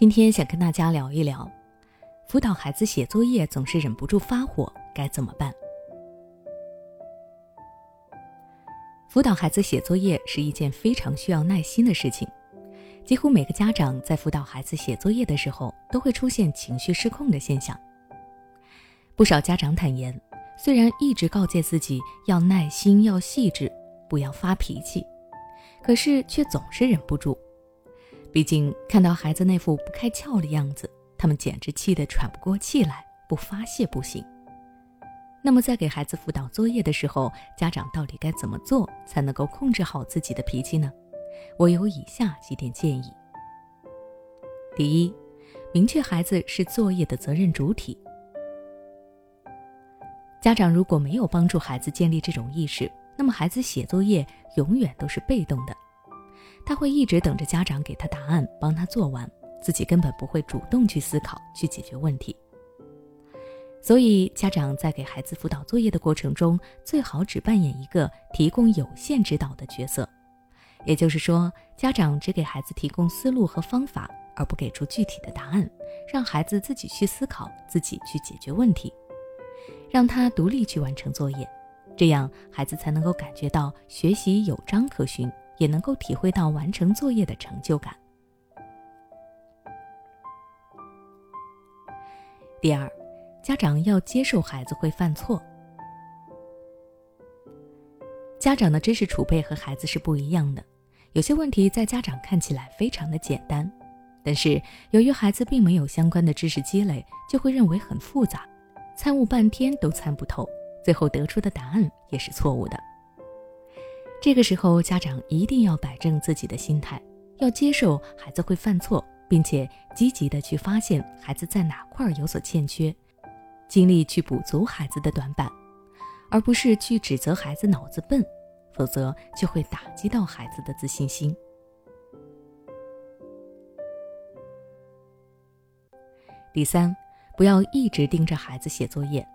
今天想跟大家聊一聊，辅导孩子写作业总是忍不住发火，该怎么办？辅导孩子写作业是一件非常需要耐心的事情，几乎每个家长在辅导孩子写作业的时候，都会出现情绪失控的现象。不少家长坦言，虽然一直告诫自己要耐心、要细致，不要发脾气，可是却总是忍不住。毕竟看到孩子那副不开窍的样子，他们简直气得喘不过气来，不发泄不行。那么在给孩子辅导作业的时候，家长到底该怎么做才能够控制好自己的脾气呢？我有以下几点建议。第一，明确孩子是作业的责任主体。家长如果没有帮助孩子建立这种意识，那么孩子写作业永远都是被动的。他会一直等着家长给他答案，帮他做完，自己根本不会主动去思考、去解决问题。所以，家长在给孩子辅导作业的过程中，最好只扮演一个提供有限指导的角色。也就是说，家长只给孩子提供思路和方法，而不给出具体的答案，让孩子自己去思考、自己去解决问题，让他独立去完成作业，这样孩子才能够感觉到学习有章可循。也能够体会到完成作业的成就感。第二，家长要接受孩子会犯错。家长的知识储备和孩子是不一样的，有些问题在家长看起来非常的简单，但是由于孩子并没有相关的知识积累，就会认为很复杂，参悟半天都参不透，最后得出的答案也是错误的。这个时候，家长一定要摆正自己的心态，要接受孩子会犯错，并且积极的去发现孩子在哪块有所欠缺，尽力去补足孩子的短板，而不是去指责孩子脑子笨，否则就会打击到孩子的自信心。第三，不要一直盯着孩子写作业。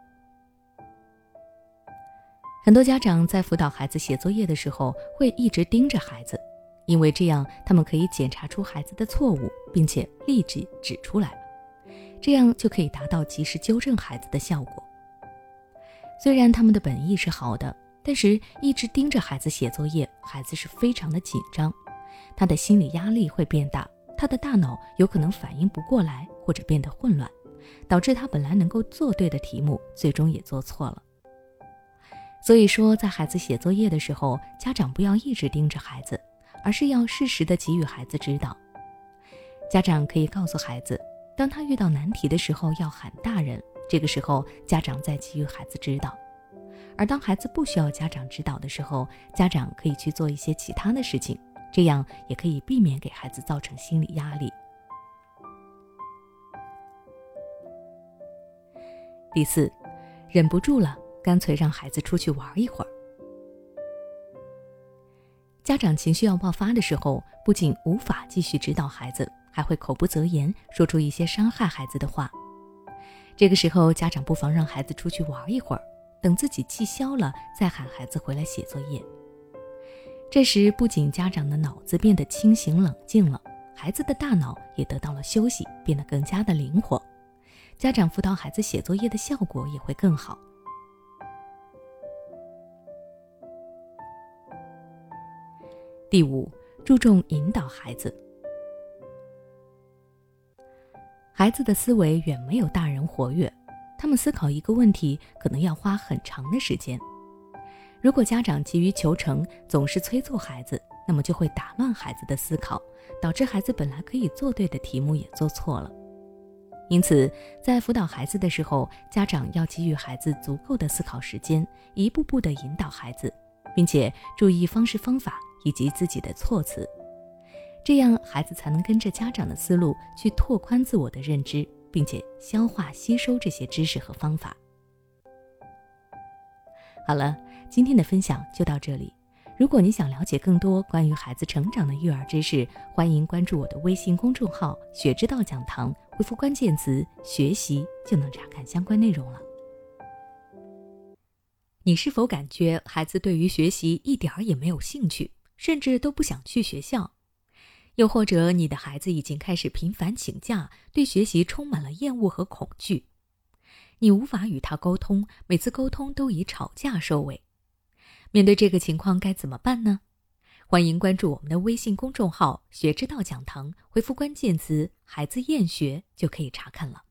很多家长在辅导孩子写作业的时候，会一直盯着孩子，因为这样他们可以检查出孩子的错误，并且立即指出来，这样就可以达到及时纠正孩子的效果。虽然他们的本意是好的，但是一直盯着孩子写作业，孩子是非常的紧张，他的心理压力会变大，他的大脑有可能反应不过来，或者变得混乱，导致他本来能够做对的题目，最终也做错了。所以说，在孩子写作业的时候，家长不要一直盯着孩子，而是要适时的给予孩子指导。家长可以告诉孩子，当他遇到难题的时候，要喊大人。这个时候，家长再给予孩子指导。而当孩子不需要家长指导的时候，家长可以去做一些其他的事情，这样也可以避免给孩子造成心理压力。第四，忍不住了。干脆让孩子出去玩一会儿。家长情绪要爆发的时候，不仅无法继续指导孩子，还会口不择言，说出一些伤害孩子的话。这个时候，家长不妨让孩子出去玩一会儿，等自己气消了，再喊孩子回来写作业。这时，不仅家长的脑子变得清醒冷静了，孩子的大脑也得到了休息，变得更加的灵活，家长辅导孩子写作业的效果也会更好。第五，注重引导孩子。孩子的思维远没有大人活跃，他们思考一个问题可能要花很长的时间。如果家长急于求成，总是催促孩子，那么就会打乱孩子的思考，导致孩子本来可以做对的题目也做错了。因此，在辅导孩子的时候，家长要给予孩子足够的思考时间，一步步的引导孩子，并且注意方式方法。以及自己的措辞，这样孩子才能跟着家长的思路去拓宽自我的认知，并且消化吸收这些知识和方法。好了，今天的分享就到这里。如果你想了解更多关于孩子成长的育儿知识，欢迎关注我的微信公众号“学之道讲堂”，回复关键词“学习”就能查看相关内容了。你是否感觉孩子对于学习一点儿也没有兴趣？甚至都不想去学校，又或者你的孩子已经开始频繁请假，对学习充满了厌恶和恐惧，你无法与他沟通，每次沟通都以吵架收尾。面对这个情况该怎么办呢？欢迎关注我们的微信公众号“学之道讲堂”，回复关键词“孩子厌学”就可以查看了。